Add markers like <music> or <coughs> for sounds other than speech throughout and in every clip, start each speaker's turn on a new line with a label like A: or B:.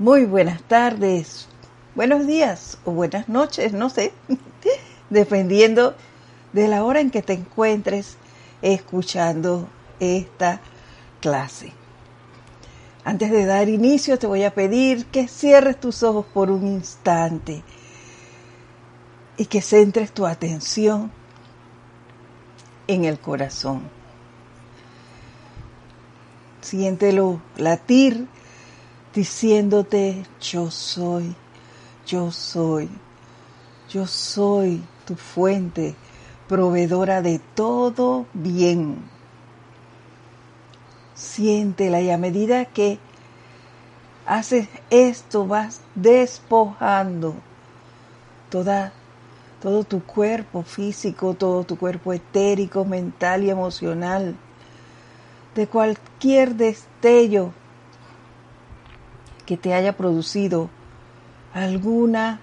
A: Muy buenas tardes, buenos días o buenas noches, no sé, <laughs> dependiendo de la hora en que te encuentres escuchando esta clase. Antes de dar inicio te voy a pedir que cierres tus ojos por un instante y que centres tu atención en el corazón. Siéntelo latir diciéndote yo soy, yo soy, yo soy tu fuente proveedora de todo bien. Siéntela y a medida que haces esto vas despojando toda, todo tu cuerpo físico, todo tu cuerpo etérico, mental y emocional de cualquier destello que te haya producido alguna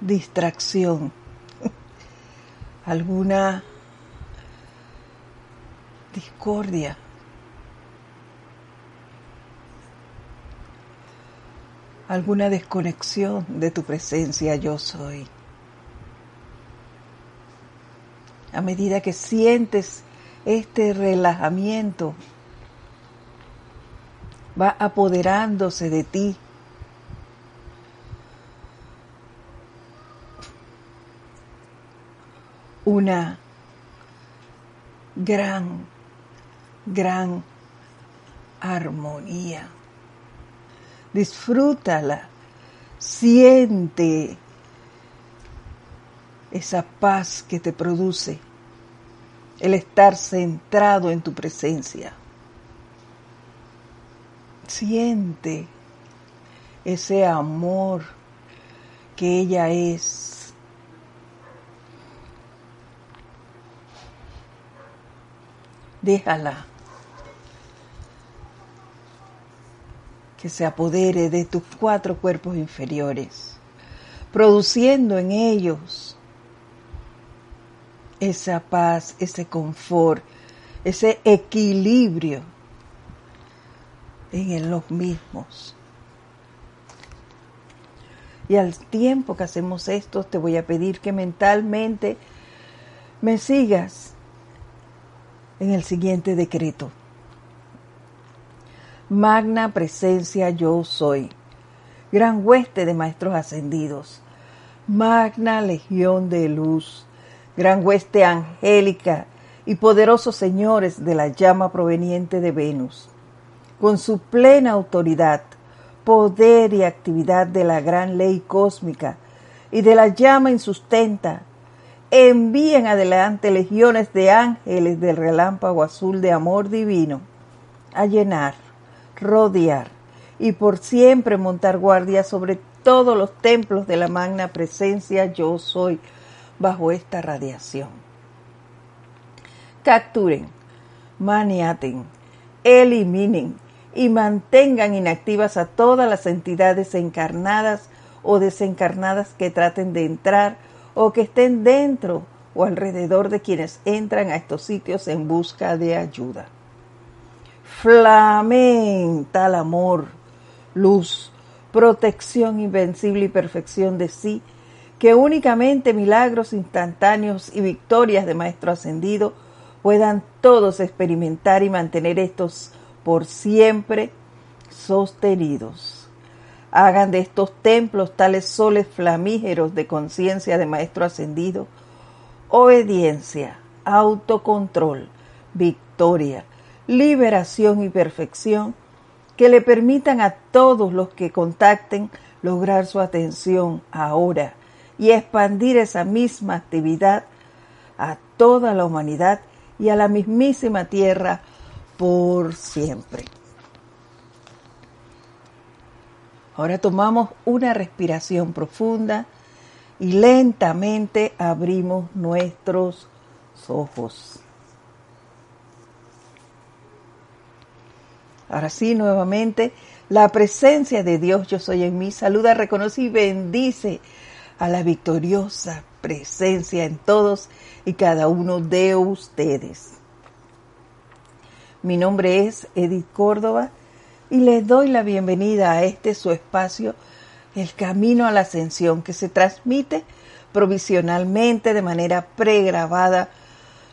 A: distracción, <laughs> alguna discordia. alguna desconexión de tu presencia yo soy. A medida que sientes este relajamiento, va apoderándose de ti. Una gran, gran armonía. Disfrútala, siente esa paz que te produce el estar centrado en tu presencia. Siente ese amor que ella es. Déjala que se apodere de tus cuatro cuerpos inferiores, produciendo en ellos esa paz, ese confort, ese equilibrio en los mismos. Y al tiempo que hacemos esto, te voy a pedir que mentalmente me sigas en el siguiente decreto. Magna presencia yo soy, gran hueste de maestros ascendidos, magna legión de luz, gran hueste angélica y poderosos señores de la llama proveniente de Venus con su plena autoridad, poder y actividad de la gran ley cósmica y de la llama insustenta, envíen adelante legiones de ángeles del relámpago azul de amor divino a llenar, rodear y por siempre montar guardia sobre todos los templos de la magna presencia yo soy bajo esta radiación. Capturen, maniaten, eliminen y mantengan inactivas a todas las entidades encarnadas o desencarnadas que traten de entrar o que estén dentro o alrededor de quienes entran a estos sitios en busca de ayuda. Flamen tal amor, luz, protección invencible y perfección de sí, que únicamente milagros instantáneos y victorias de Maestro Ascendido puedan todos experimentar y mantener estos por siempre sostenidos. Hagan de estos templos tales soles flamígeros de conciencia de Maestro Ascendido, obediencia, autocontrol, victoria, liberación y perfección que le permitan a todos los que contacten lograr su atención ahora y expandir esa misma actividad a toda la humanidad y a la mismísima tierra por siempre. Ahora tomamos una respiración profunda y lentamente abrimos nuestros ojos. Ahora sí, nuevamente, la presencia de Dios, yo soy en mí, saluda, reconoce y bendice a la victoriosa presencia en todos y cada uno de ustedes. Mi nombre es Edith Córdoba y les doy la bienvenida a este su espacio, El Camino a la Ascensión, que se transmite provisionalmente de manera pregrabada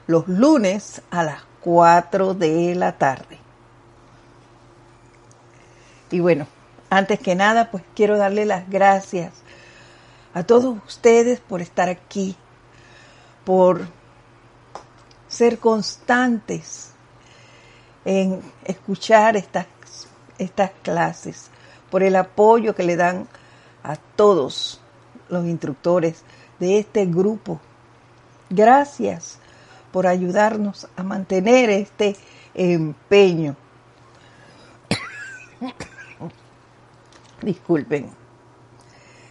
A: los lunes a las 4 de la tarde. Y bueno, antes que nada, pues quiero darle las gracias a todos ustedes por estar aquí, por ser constantes en escuchar estas, estas clases, por el apoyo que le dan a todos los instructores de este grupo. Gracias por ayudarnos a mantener este empeño. <coughs> Disculpen.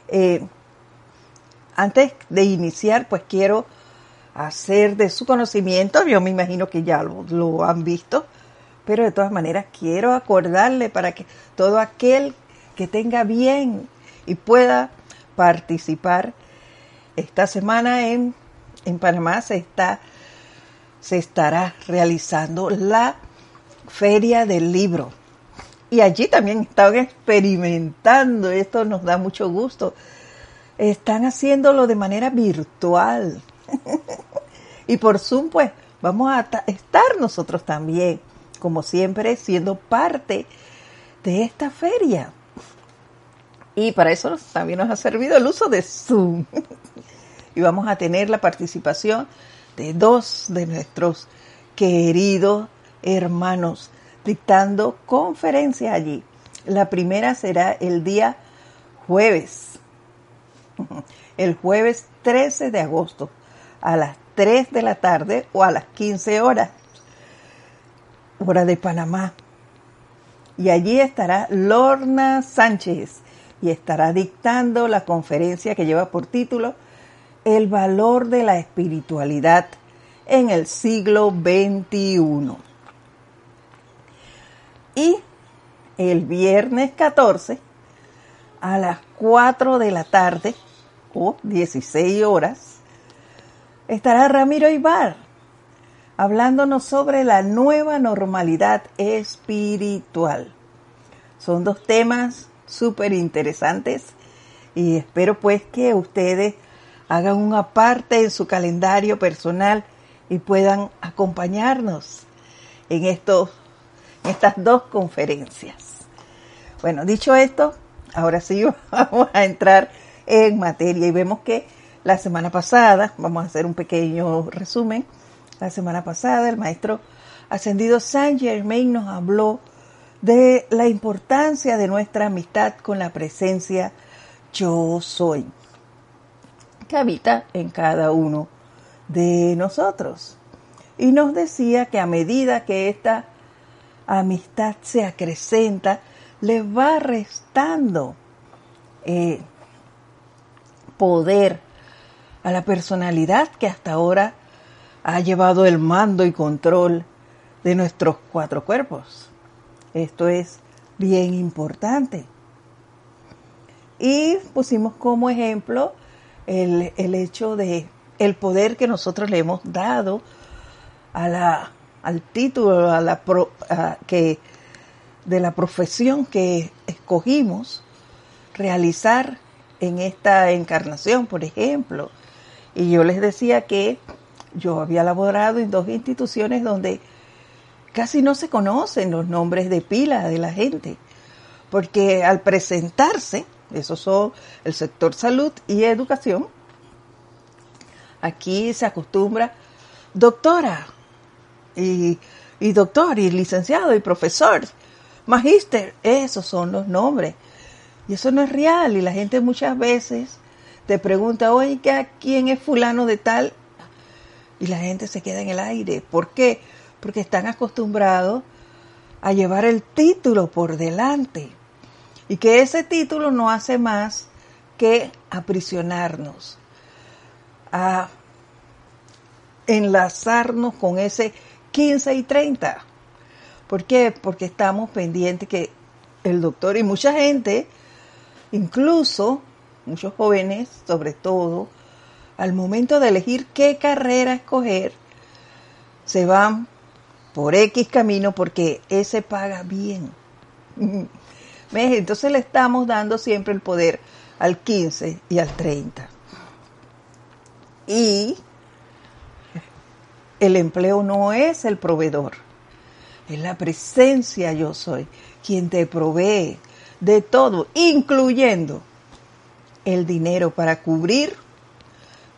A: Eh, antes de iniciar, pues quiero hacer de su conocimiento, yo me imagino que ya lo, lo han visto, pero de todas maneras quiero acordarle para que todo aquel que tenga bien y pueda participar esta semana en, en Panamá se está se estará realizando la feria del libro. Y allí también están experimentando esto nos da mucho gusto. Están haciéndolo de manera virtual. <laughs> Y por Zoom, pues vamos a estar nosotros también, como siempre, siendo parte de esta feria. Y para eso también nos ha servido el uso de Zoom. <laughs> y vamos a tener la participación de dos de nuestros queridos hermanos dictando conferencias allí. La primera será el día jueves, <laughs> el jueves 13 de agosto a las 3 de la tarde o a las 15 horas, hora de Panamá. Y allí estará Lorna Sánchez y estará dictando la conferencia que lleva por título El valor de la espiritualidad en el siglo XXI. Y el viernes 14 a las 4 de la tarde o 16 horas estará Ramiro Ibar hablándonos sobre la nueva normalidad espiritual. Son dos temas súper interesantes y espero pues que ustedes hagan una parte en su calendario personal y puedan acompañarnos en, estos, en estas dos conferencias. Bueno, dicho esto, ahora sí <laughs> vamos a entrar en materia y vemos que la semana pasada, vamos a hacer un pequeño resumen, la semana pasada el maestro ascendido Saint Germain nos habló de la importancia de nuestra amistad con la presencia yo soy, que habita en cada uno de nosotros. Y nos decía que a medida que esta amistad se acrecenta, le va restando eh, poder a la personalidad que hasta ahora ha llevado el mando y control de nuestros cuatro cuerpos. Esto es bien importante. Y pusimos como ejemplo el, hecho de el poder que nosotros le hemos dado a la, al título a la que, de la profesión que escogimos realizar en esta encarnación, por ejemplo. Y yo les decía que yo había laborado en dos instituciones donde casi no se conocen los nombres de pila de la gente, porque al presentarse, esos son el sector salud y educación, aquí se acostumbra doctora y, y doctor y licenciado y profesor, magíster, esos son los nombres. Y eso no es real y la gente muchas veces te pregunta, oiga, ¿quién es fulano de tal? Y la gente se queda en el aire. ¿Por qué? Porque están acostumbrados a llevar el título por delante. Y que ese título no hace más que aprisionarnos, a enlazarnos con ese 15 y 30. ¿Por qué? Porque estamos pendientes que el doctor y mucha gente, incluso muchos jóvenes, sobre todo, al momento de elegir qué carrera escoger, se van por X camino porque ese paga bien. <laughs> ¿Ves? Entonces le estamos dando siempre el poder al 15 y al 30. Y el empleo no es el proveedor, es la presencia yo soy, quien te provee de todo, incluyendo el dinero para cubrir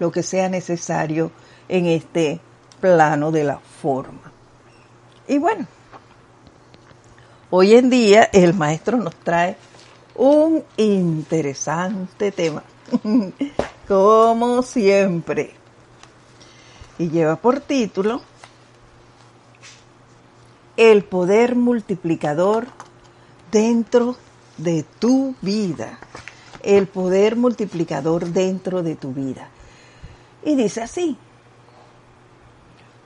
A: lo que sea necesario en este plano de la forma. Y bueno, hoy en día el maestro nos trae un interesante tema, <laughs> como siempre, y lleva por título El poder multiplicador dentro de tu vida. El poder multiplicador dentro de tu vida. Y dice así,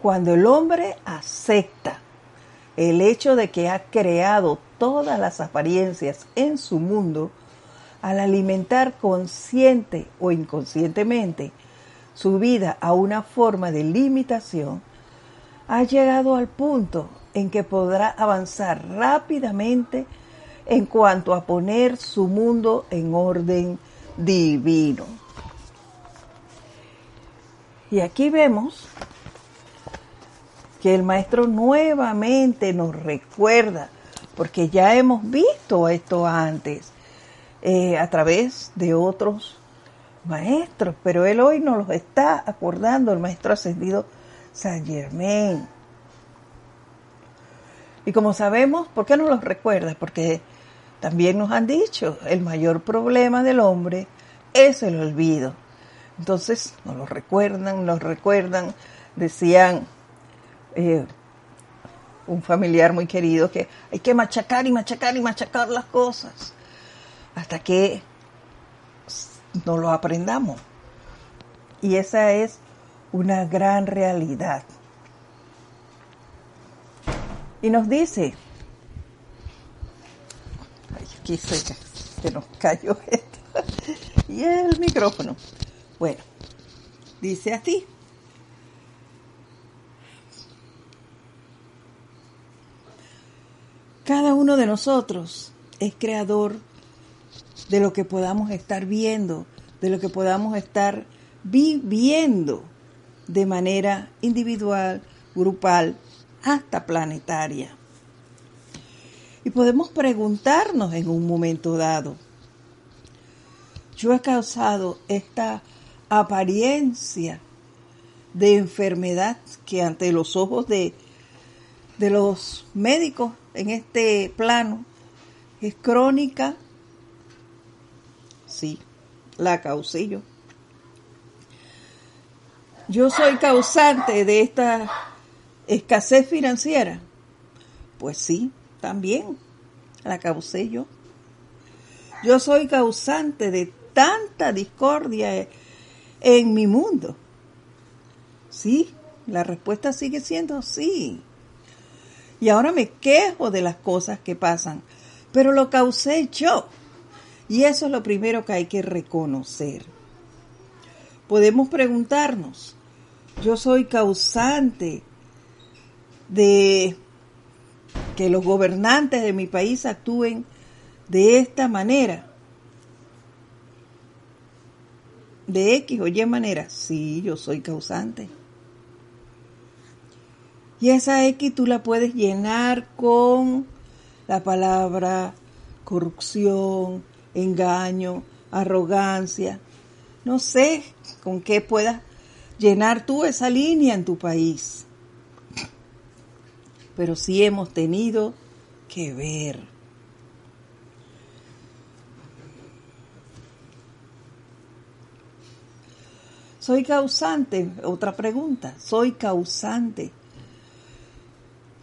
A: cuando el hombre acepta el hecho de que ha creado todas las apariencias en su mundo, al alimentar consciente o inconscientemente su vida a una forma de limitación, ha llegado al punto en que podrá avanzar rápidamente en cuanto a poner su mundo en orden divino. Y aquí vemos que el maestro nuevamente nos recuerda, porque ya hemos visto esto antes eh, a través de otros maestros, pero él hoy nos lo está acordando, el maestro ascendido San Germain. Y como sabemos, ¿por qué nos lo recuerda? Porque también nos han dicho, el mayor problema del hombre es el olvido. Entonces nos lo recuerdan, nos recuerdan, decían eh, un familiar muy querido que hay que machacar y machacar y machacar las cosas hasta que no lo aprendamos. Y esa es una gran realidad. Y nos dice, aquí se, nos cayó <laughs> esto. y el micrófono. Bueno, dice así. Cada uno de nosotros es creador de lo que podamos estar viendo, de lo que podamos estar viviendo de manera individual, grupal, hasta planetaria. Y podemos preguntarnos en un momento dado, yo he causado esta apariencia de enfermedad que ante los ojos de, de los médicos en este plano es crónica. Sí, la causé yo. Yo soy causante de esta escasez financiera. Pues sí, también la causé yo. Yo soy causante de tanta discordia en mi mundo. Sí, la respuesta sigue siendo sí. Y ahora me quejo de las cosas que pasan, pero lo causé yo. Y eso es lo primero que hay que reconocer. Podemos preguntarnos, yo soy causante de que los gobernantes de mi país actúen de esta manera. De X o Y manera. Sí, yo soy causante. Y esa X tú la puedes llenar con la palabra corrupción, engaño, arrogancia. No sé con qué puedas llenar tú esa línea en tu país pero sí hemos tenido que ver. Soy causante, otra pregunta, soy causante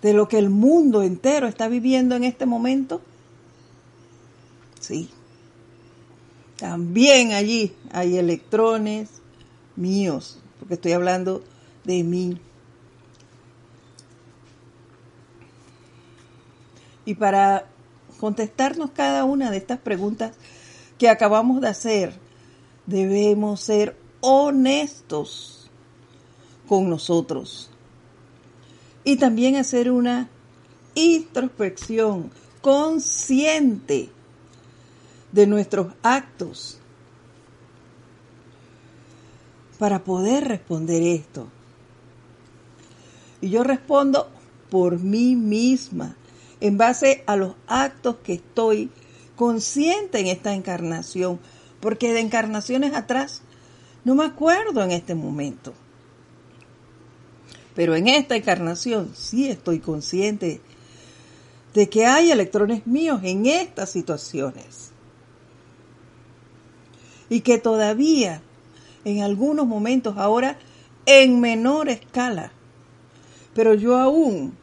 A: de lo que el mundo entero está viviendo en este momento. Sí. También allí hay electrones míos, porque estoy hablando de mí. Y para contestarnos cada una de estas preguntas que acabamos de hacer, debemos ser honestos con nosotros y también hacer una introspección consciente de nuestros actos para poder responder esto. Y yo respondo por mí misma, en base a los actos que estoy consciente en esta encarnación, porque de encarnaciones atrás no me acuerdo en este momento. Pero en esta encarnación sí estoy consciente de que hay electrones míos en estas situaciones. Y que todavía, en algunos momentos ahora, en menor escala, pero yo aún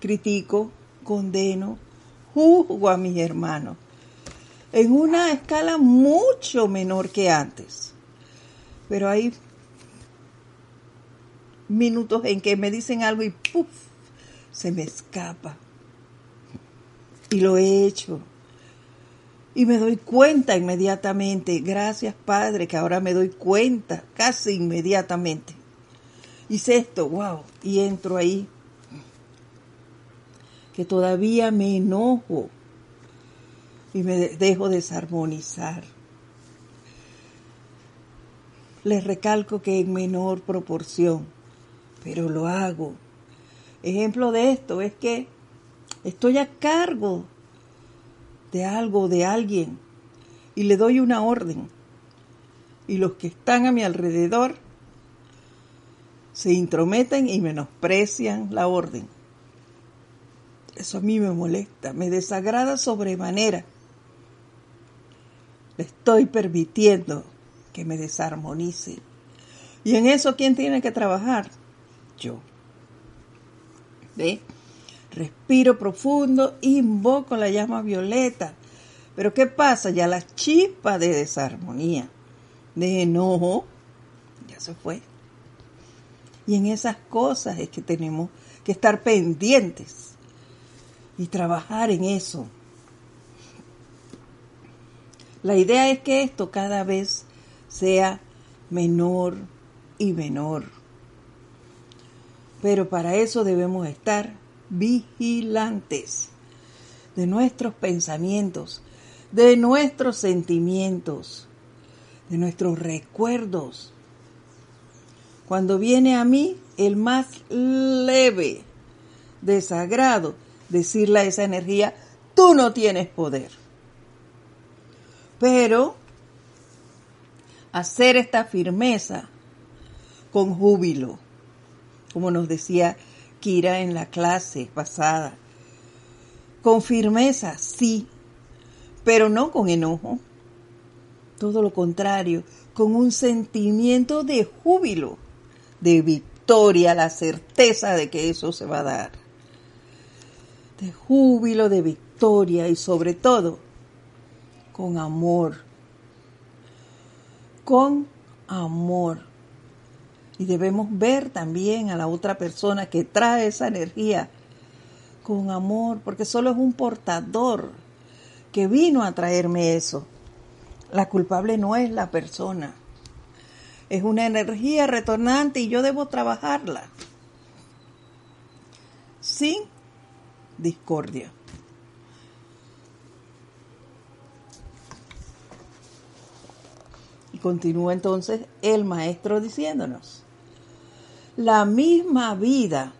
A: critico, condeno, juzgo a mis hermanos en una escala mucho menor que antes. Pero hay minutos en que me dicen algo y ¡puf! se me escapa. Y lo he hecho. Y me doy cuenta inmediatamente. Gracias Padre, que ahora me doy cuenta casi inmediatamente. Hice esto, wow. Y entro ahí. Que todavía me enojo. Y me dejo desarmonizar. Les recalco que en menor proporción. Pero lo hago Ejemplo de esto es que estoy a cargo de algo, de alguien, y le doy una orden. Y los que están a mi alrededor se intrometen y menosprecian la orden. Eso a mí me molesta, me desagrada sobremanera. Le estoy permitiendo que me desarmonice. Y en eso, ¿quién tiene que trabajar? Yo. Respiro profundo, invoco la llama violeta. Pero ¿qué pasa? Ya la chispa de desarmonía, de enojo, ya se fue. Y en esas cosas es que tenemos que estar pendientes y trabajar en eso. La idea es que esto cada vez sea menor y menor. Pero para eso debemos estar vigilantes de nuestros pensamientos, de nuestros sentimientos, de nuestros recuerdos. Cuando viene a mí el más leve desagrado, decirle a esa energía, tú no tienes poder. Pero hacer esta firmeza con júbilo, como nos decía Kira en la clase pasada. Con firmeza, sí, pero no con enojo. Todo lo contrario, con un sentimiento de júbilo, de victoria, la certeza de que eso se va a dar. De júbilo, de victoria y sobre todo con amor. Con amor y debemos ver también a la otra persona que trae esa energía con amor, porque solo es un portador que vino a traerme eso. La culpable no es la persona. Es una energía retornante y yo debo trabajarla sin discordia. Continúa entonces el maestro diciéndonos la misma vida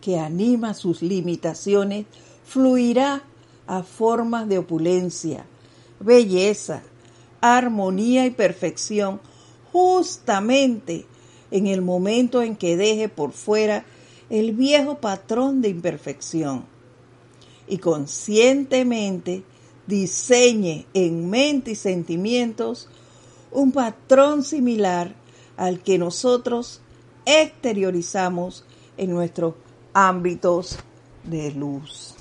A: que anima sus limitaciones fluirá a formas de opulencia, belleza, armonía y perfección justamente en el momento en que deje por fuera el viejo patrón de imperfección y conscientemente diseñe en mente y sentimientos un patrón similar al que nosotros exteriorizamos en nuestros ámbitos de luz.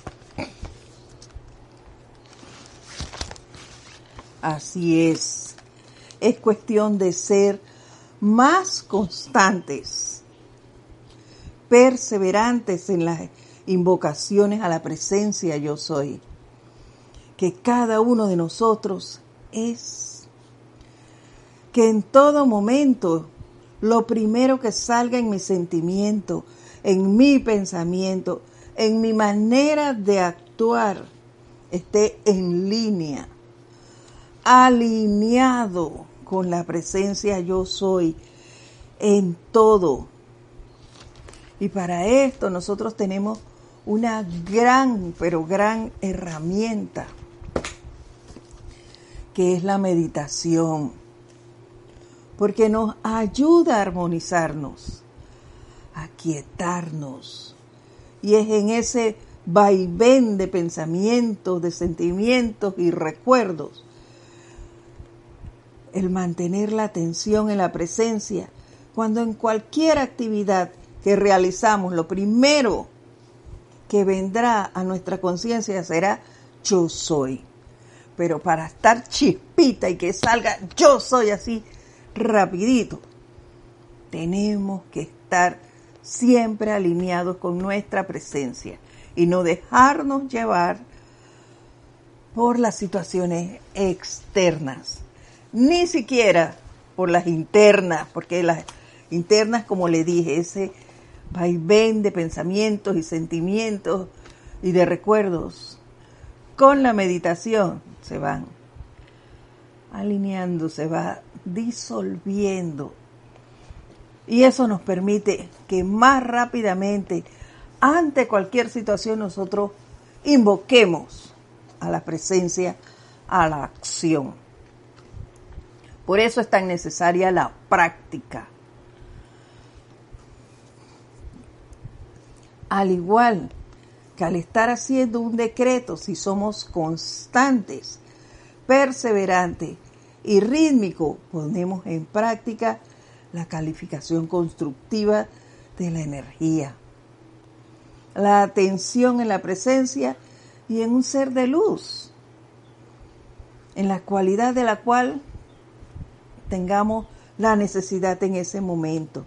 A: Así es, es cuestión de ser más constantes, perseverantes en las invocaciones a la presencia yo soy, que cada uno de nosotros es que en todo momento lo primero que salga en mi sentimiento, en mi pensamiento, en mi manera de actuar, esté en línea, alineado con la presencia yo soy en todo. Y para esto nosotros tenemos una gran, pero gran herramienta, que es la meditación, porque nos ayuda a armonizarnos, a quietarnos. Y es en ese vaivén de pensamientos, de sentimientos y recuerdos, el mantener la atención en la presencia, cuando en cualquier actividad que realizamos, lo primero que vendrá a nuestra conciencia será yo soy. Pero para estar chispita y que salga yo soy así rapidito, tenemos que estar siempre alineados con nuestra presencia y no dejarnos llevar por las situaciones externas, ni siquiera por las internas, porque las internas, como le dije, ese vaivén de pensamientos y sentimientos y de recuerdos, con la meditación se van alineando, se va disolviendo. Y eso nos permite que más rápidamente, ante cualquier situación, nosotros invoquemos a la presencia, a la acción. Por eso es tan necesaria la práctica. Al igual que al estar haciendo un decreto, si somos constantes, perseverantes y rítmicos, ponemos en práctica la calificación constructiva de la energía. La atención en la presencia y en un ser de luz, en la cualidad de la cual tengamos la necesidad en ese momento.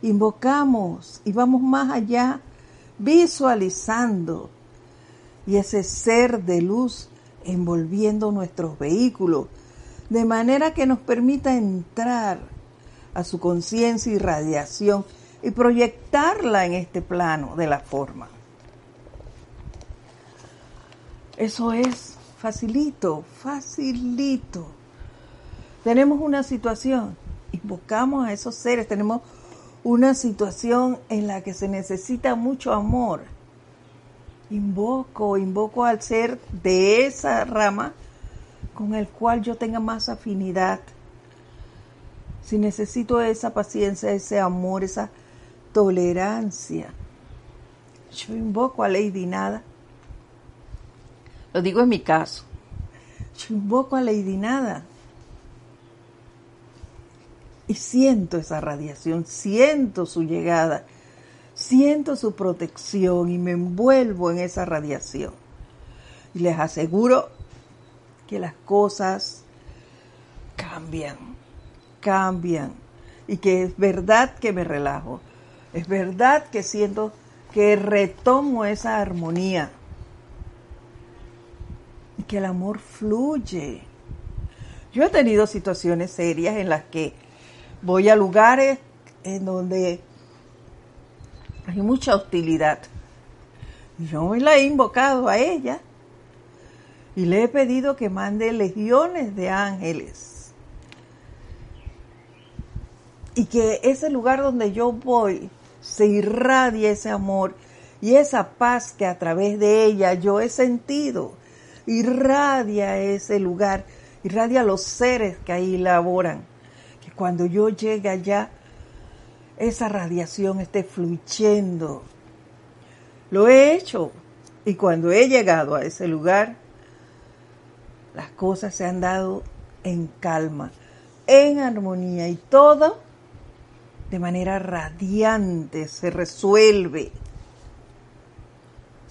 A: Invocamos y vamos más allá visualizando y ese ser de luz envolviendo nuestros vehículos, de manera que nos permita entrar a su conciencia y radiación y proyectarla en este plano de la forma. Eso es facilito, facilito. Tenemos una situación, invocamos a esos seres, tenemos una situación en la que se necesita mucho amor, invoco, invoco al ser de esa rama con el cual yo tenga más afinidad. Si necesito esa paciencia, ese amor, esa tolerancia, yo invoco a Lady Nada. Lo digo en mi caso. Yo invoco a Lady Nada y siento esa radiación, siento su llegada, siento su protección y me envuelvo en esa radiación. Y les aseguro que las cosas cambian, cambian y que es verdad que me relajo, es verdad que siento que retomo esa armonía y que el amor fluye. Yo he tenido situaciones serias en las que voy a lugares en donde hay mucha hostilidad. Yo la he invocado a ella y le he pedido que mande legiones de ángeles. Y que ese lugar donde yo voy se irradie ese amor y esa paz que a través de ella yo he sentido. Irradia ese lugar, irradia los seres que ahí laboran cuando yo llegue allá, esa radiación esté fluyendo. Lo he hecho y cuando he llegado a ese lugar, las cosas se han dado en calma, en armonía y todo de manera radiante se resuelve.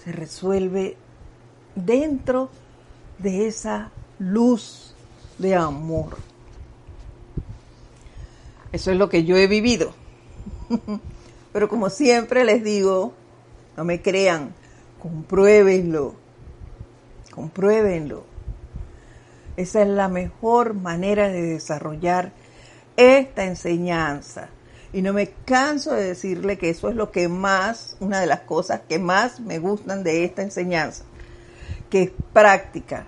A: Se resuelve dentro de esa luz de amor. Eso es lo que yo he vivido. <laughs> Pero como siempre les digo, no me crean, compruébenlo, compruébenlo. Esa es la mejor manera de desarrollar esta enseñanza Y no me canso de decirle que eso es lo que más, una de las cosas que más me gustan de esta enseñanza, que es práctica,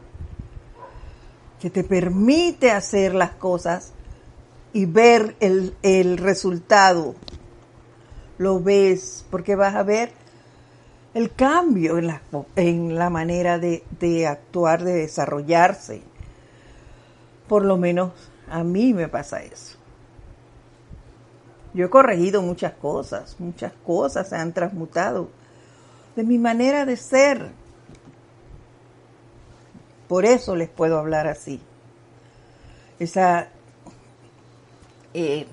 A: que te permite hacer las cosas y ver el, el resultado. Lo ves, porque vas a ver el cambio en la, en la manera de, de actuar, de desarrollarse. Por lo menos a mí me pasa eso. Yo he corregido muchas cosas, muchas cosas se han transmutado de mi manera de ser. Por eso les puedo hablar así. Esa, eh,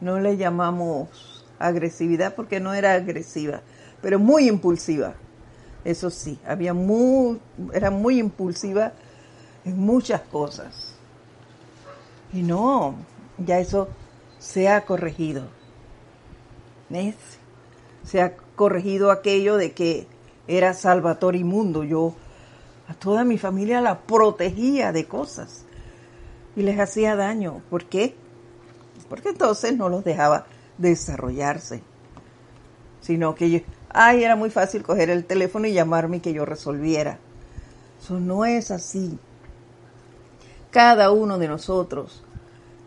A: no le llamamos agresividad porque no era agresiva, pero muy impulsiva. Eso sí, había muy, era muy impulsiva en muchas cosas. Y no, ya eso se ha corregido. ¿Ves? Se ha corregido aquello de que era Salvador inmundo. Yo a toda mi familia la protegía de cosas y les hacía daño. ¿Por qué? Porque entonces no los dejaba desarrollarse, sino que yo, ay, era muy fácil coger el teléfono y llamarme y que yo resolviera. Eso no es así. Cada uno de nosotros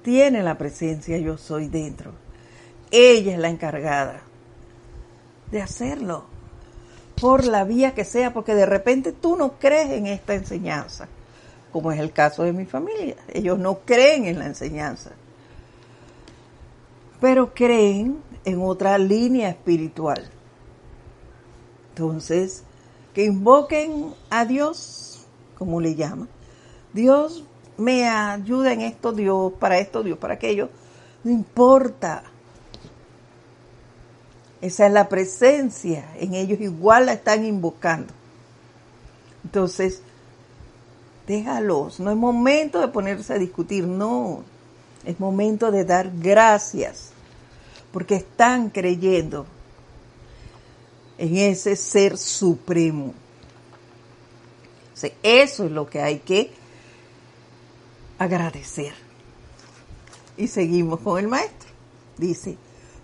A: tiene la presencia yo soy dentro. Ella es la encargada de hacerlo por la vía que sea, porque de repente tú no crees en esta enseñanza, como es el caso de mi familia. Ellos no creen en la enseñanza, pero creen en otra línea espiritual. Entonces, que invoquen a Dios, como le llaman. Dios me ayuda en esto, Dios, para esto, Dios, para aquello. No importa. Esa es la presencia. En ellos igual la están invocando. Entonces, déjalos. No es momento de ponerse a discutir, no. Es momento de dar gracias porque están creyendo en ese ser supremo. eso es lo que hay que agradecer. Y seguimos con el maestro. Dice,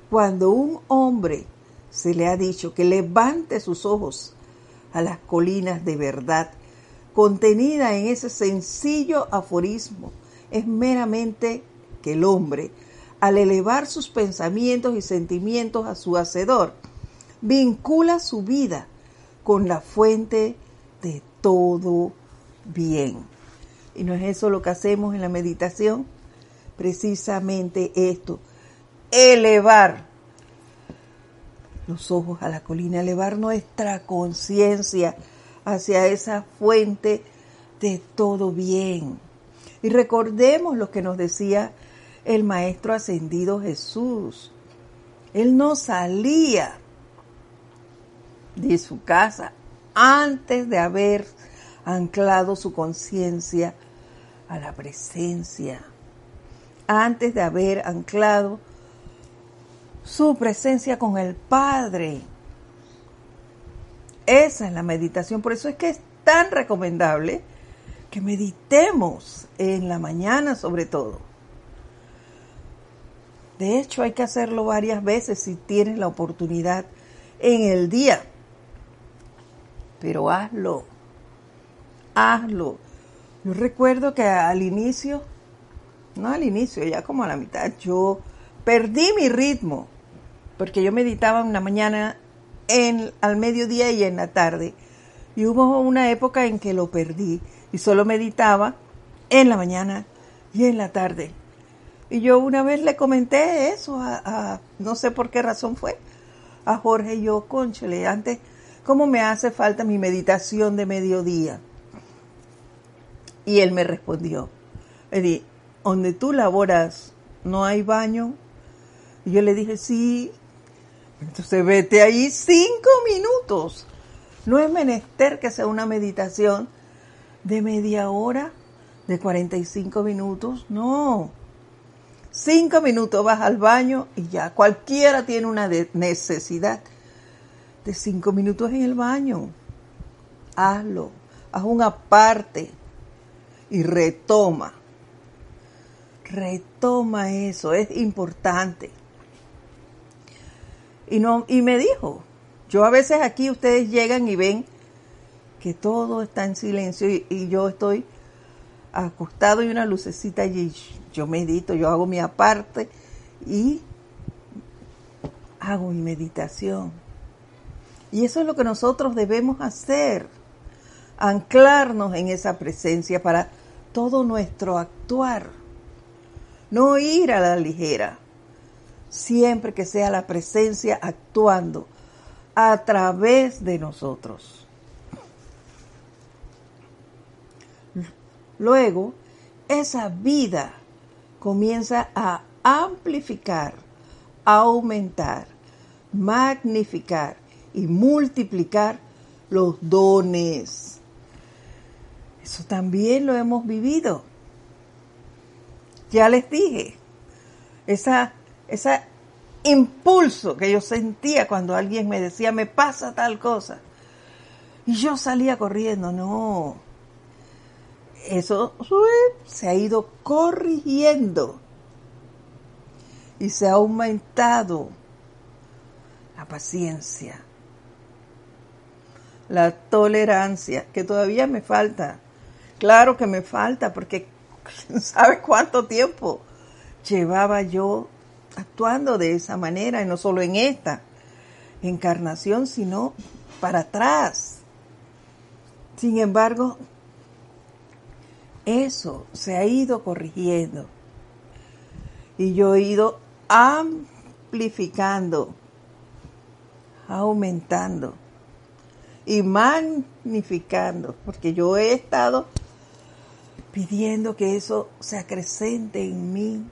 A: cuando un hombre se le ha dicho que levante sus ojos a las colinas de verdad, contenida en ese sencillo aforismo, es meramente que el hombre al elevar sus pensamientos y sentimientos a su Hacedor, vincula su vida con la fuente de todo bien. Y no es eso lo que hacemos en la meditación, precisamente esto, elevar los ojos a la colina, elevar nuestra conciencia hacia esa fuente de todo bien. Y recordemos lo que nos decía el Maestro Ascendido Jesús. Él no salía de su casa antes de haber anclado su conciencia a la presencia, antes de haber anclado su presencia con el Padre. Esa es la meditación, por eso es que es tan recomendable que meditemos en la mañana sobre todo. De hecho, hay que hacerlo varias veces si tienes la oportunidad en el día. Pero hazlo, hazlo. Yo recuerdo que al inicio, no al inicio, ya como a la mitad, yo perdí mi ritmo, porque yo meditaba en la mañana, en, al mediodía y en la tarde. Y hubo una época en que lo perdí y solo meditaba en la mañana y en la tarde. Y yo una vez le comenté eso a, no sé por qué razón fue, a Jorge y yo, conchele, antes, ¿cómo me hace falta mi meditación de mediodía? Y él me respondió, le donde tú laboras, ¿no hay baño? Y yo le dije, sí. Entonces vete ahí cinco minutos. No es menester que sea una meditación de media hora, de 45 minutos, no. Cinco minutos vas al baño y ya. Cualquiera tiene una necesidad de cinco minutos en el baño. Hazlo. Haz una parte y retoma. retoma eso, es importante. Y, no, y me dijo, yo a veces aquí ustedes llegan y ven que todo está en silencio y, yo estoy acostado y una lucecita allí. Yo medito, yo hago mi aparte y hago mi meditación. Y eso es lo que nosotros debemos hacer, anclarnos en esa presencia para todo nuestro actuar, no ir a la ligera, siempre que sea la presencia actuando a través de nosotros. Luego, esa vida comienza a amplificar, aumentar, magnificar y multiplicar los dones. Eso también lo hemos vivido. Ya les dije, esa, ese impulso que yo sentía cuando alguien me decía, me pasa tal cosa. Y yo salía corriendo, no. Eso se ha ido corrigiendo y se ha aumentado la paciencia, la tolerancia, que todavía me falta. Claro que me falta, porque <laughs> ¿sabe cuánto tiempo llevaba yo actuando de esa manera? Y no solo en esta encarnación, sino para atrás. Sin embargo, eso se ha ido corrigiendo. Y yo he ido amplificando, aumentando y magnificando, porque yo he estado pidiendo que eso se acrecente en mí,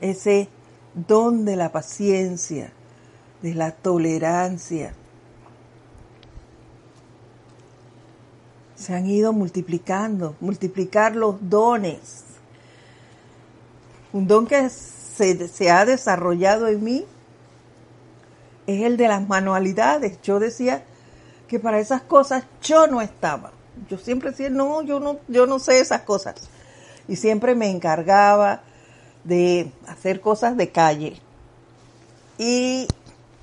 A: ese don de la paciencia, de la tolerancia. Se han ido multiplicando, multiplicar los dones. Un don que se, ha desarrollado en mí es el de las manualidades. Yo decía que para esas cosas yo no estaba. Yo siempre decía, no, yo no, yo no sé esas cosas. Y siempre me encargaba de hacer cosas de calle. Y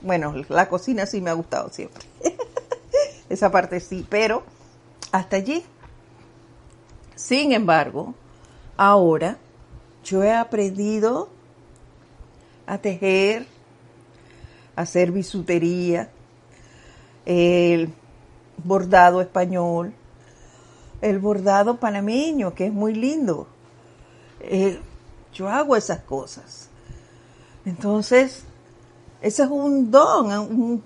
A: bueno, la cocina sí me ha gustado siempre. <laughs> Esa parte sí, pero hasta allí. Sin embargo, ahora yo he aprendido a tejer, hacer bisutería, el bordado español, el bordado panameño, que es muy lindo. Eh, yo hago esas cosas. Entonces, ese es un don, un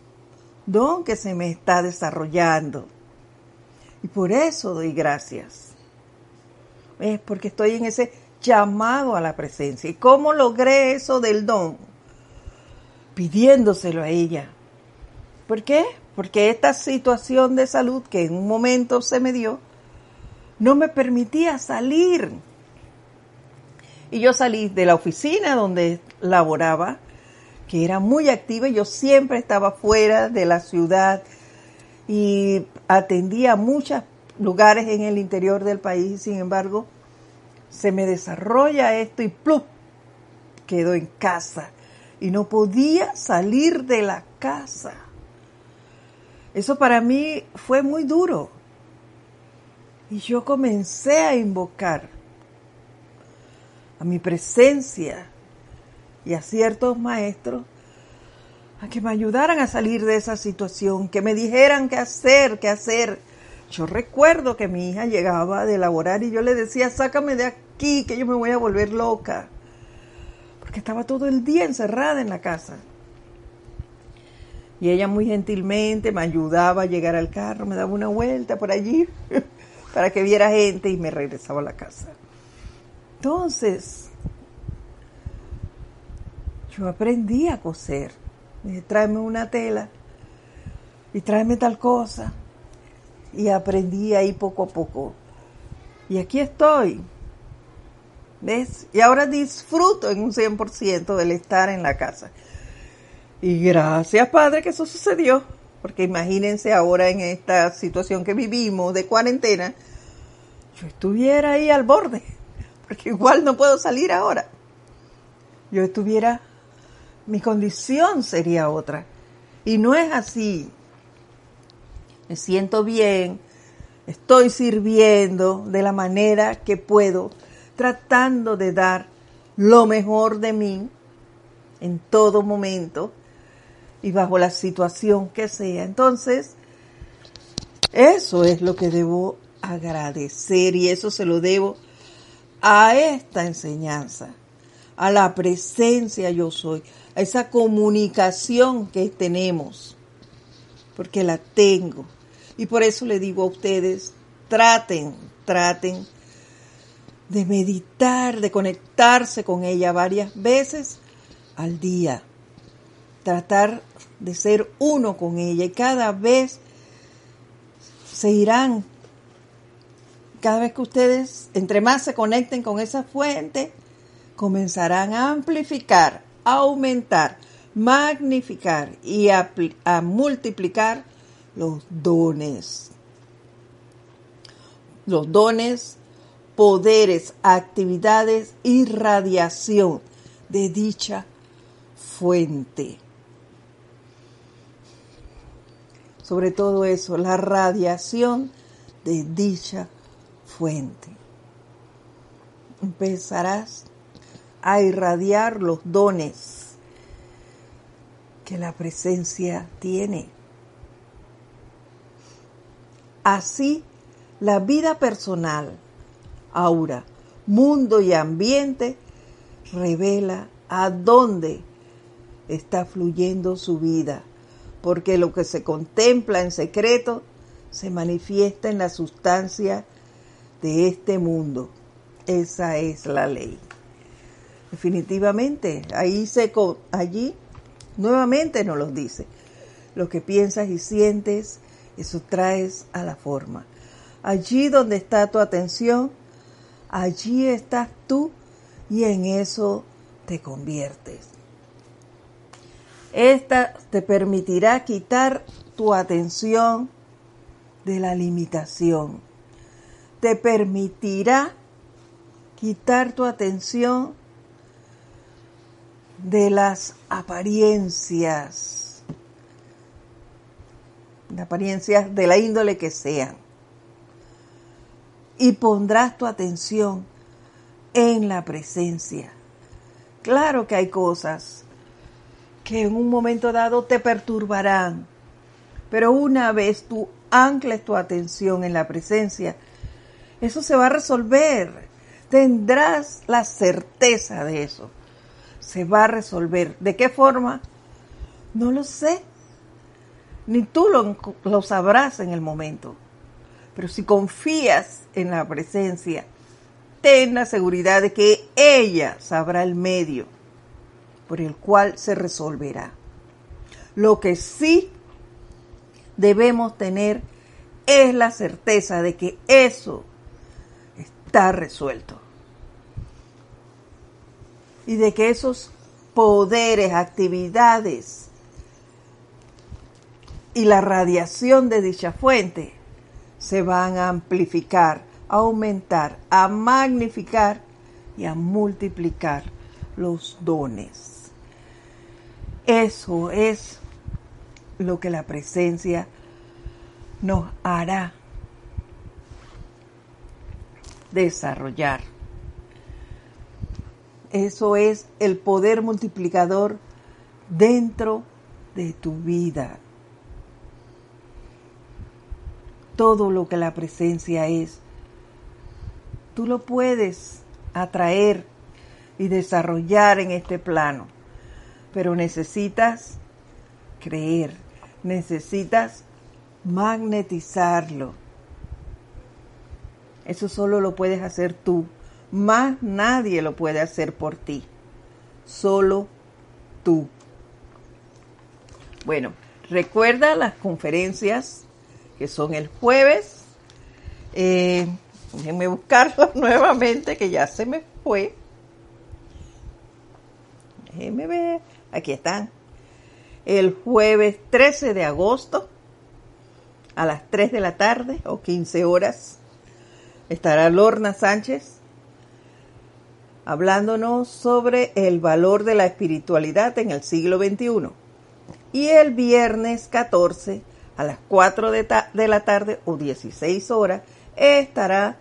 A: don que se me está desarrollando. Y por eso doy gracias. Es porque estoy en ese llamado a la presencia. ¿Y cómo logré eso del don? pidiéndoselo a ella. ¿Por qué? Porque esta situación de salud que en un momento se me dio, no me permitía salir. Y yo salí de la oficina donde laboraba, que era muy activa, y yo siempre estaba fuera de la ciudad y atendía muchos lugares en el interior del país, sin embargo, se me desarrolla esto y ¡plup! quedo en casa y no podía salir de la casa. Eso para mí fue muy duro. Y yo comencé a invocar a mi presencia y a ciertos maestros a que me ayudaran a salir de esa situación, que me dijeran qué hacer, qué hacer. Yo recuerdo que mi hija llegaba de laborar y yo le decía, sácame de aquí, que yo me voy a volver loca porque estaba todo el día encerrada en la casa. Y ella muy gentilmente me ayudaba a llegar al carro, me daba una vuelta por allí <laughs> para que viera gente y me regresaba a la casa. Entonces, yo aprendí a coser. dije, tráeme una tela y tráeme tal cosa. Y aprendí ahí poco a poco. Y aquí estoy, ¿Ves? Y ahora disfruto en un 100% del estar en la casa. Y gracias, Padre, que eso sucedió. Porque imagínense ahora en esta situación que vivimos de cuarentena, yo estuviera ahí al borde. Porque igual no puedo salir ahora. Yo estuviera, mi condición sería otra. Y no es así. Me siento bien, estoy sirviendo de la manera que puedo, tratando de dar lo mejor de mí en todo momento y bajo la situación que sea. Entonces, eso es lo que debo agradecer y eso se lo debo a esta enseñanza, a la presencia yo soy, a esa comunicación que tenemos, porque la tengo. Y por eso le digo a ustedes, traten, traten de meditar, de conectarse con ella varias veces al día. Tratar de ser uno con ella y cada vez se irán, cada vez que ustedes, entre más se conecten con esa fuente, comenzarán a amplificar, a aumentar, magnificar y a, a multiplicar los dones. Los dones, poderes, actividades y radiación de dicha fuente. Sobre todo eso, la radiación de dicha fuente. Empezarás a irradiar los dones que la presencia tiene. Así, la vida personal, aura, mundo y ambiente revela a dónde está fluyendo su vida, porque lo que se contempla en secreto se manifiesta en la sustancia de este mundo. Esa es la ley. Definitivamente, ahí se allí nuevamente nos lo dice. Lo que piensas y sientes, eso traes a la forma. Allí donde está tu atención, allí estás tú y en eso te conviertes. Esta te permitirá quitar tu atención de la limitación. Te permitirá quitar tu atención de las apariencias, de apariencias de la índole que sean. Y pondrás tu atención en la presencia. Claro que hay cosas que en un momento dado te perturbarán, pero una vez tú ancles tu atención en la presencia, eso se va a resolver. Tendrás la certeza de eso se va a resolver. ¿De qué forma? No lo sé. Ni tú lo, sabrás en el momento. Pero si confías en la presencia, ten la seguridad de que ella sabrá el medio por el cual se resolverá. Lo que sí debemos tener es la certeza de que eso está resuelto y de que esos poderes, actividades y la radiación de dicha fuente se van a amplificar, a aumentar, a magnificar y a multiplicar los dones. Eso es lo que la presencia nos hará desarrollar. Eso es el poder multiplicador dentro de tu vida. Todo lo que la presencia es, tú lo puedes atraer y desarrollar en este plano, pero necesitas creer, necesitas magnetizarlo. Eso solo lo puedes hacer tú más nadie lo puede hacer por ti. Solo tú. Bueno, recuerda las conferencias que son el jueves. Eh, déjenme buscarlas <laughs> nuevamente, que ya se me fue. Déjenme ver. Aquí están. El jueves 13 de agosto a las 3 de la tarde o 15 horas estará Lorna Sánchez hablándonos sobre el valor de la espiritualidad en el siglo XXI. Y el viernes 14 a las 4 de, la tarde o 16 horas estará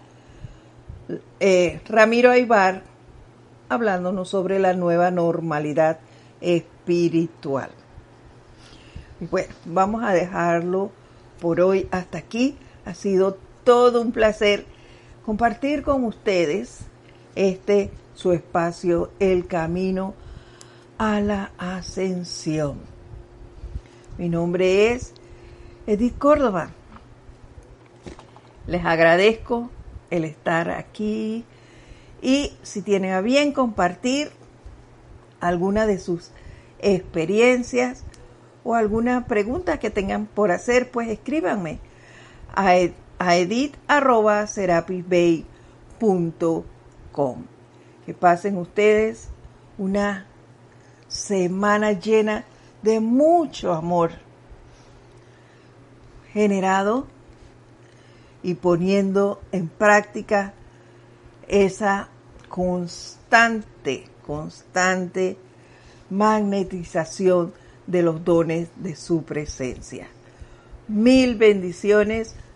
A: eh, Ramiro Aybar hablándonos sobre la nueva normalidad espiritual. Bueno, vamos a dejarlo por hoy hasta aquí. Ha sido todo un placer compartir con ustedes este su espacio, el camino a la ascensión. Mi nombre es Edith Córdoba. Les agradezco el estar aquí y si tienen a bien compartir alguna de sus experiencias o alguna pregunta que tengan por hacer, pues escríbanme a, edit.serapisbay.com. Que pasen ustedes una semana llena de mucho amor generado y poniendo en práctica esa constante, constante magnetización de los dones de su presencia. Mil bendiciones.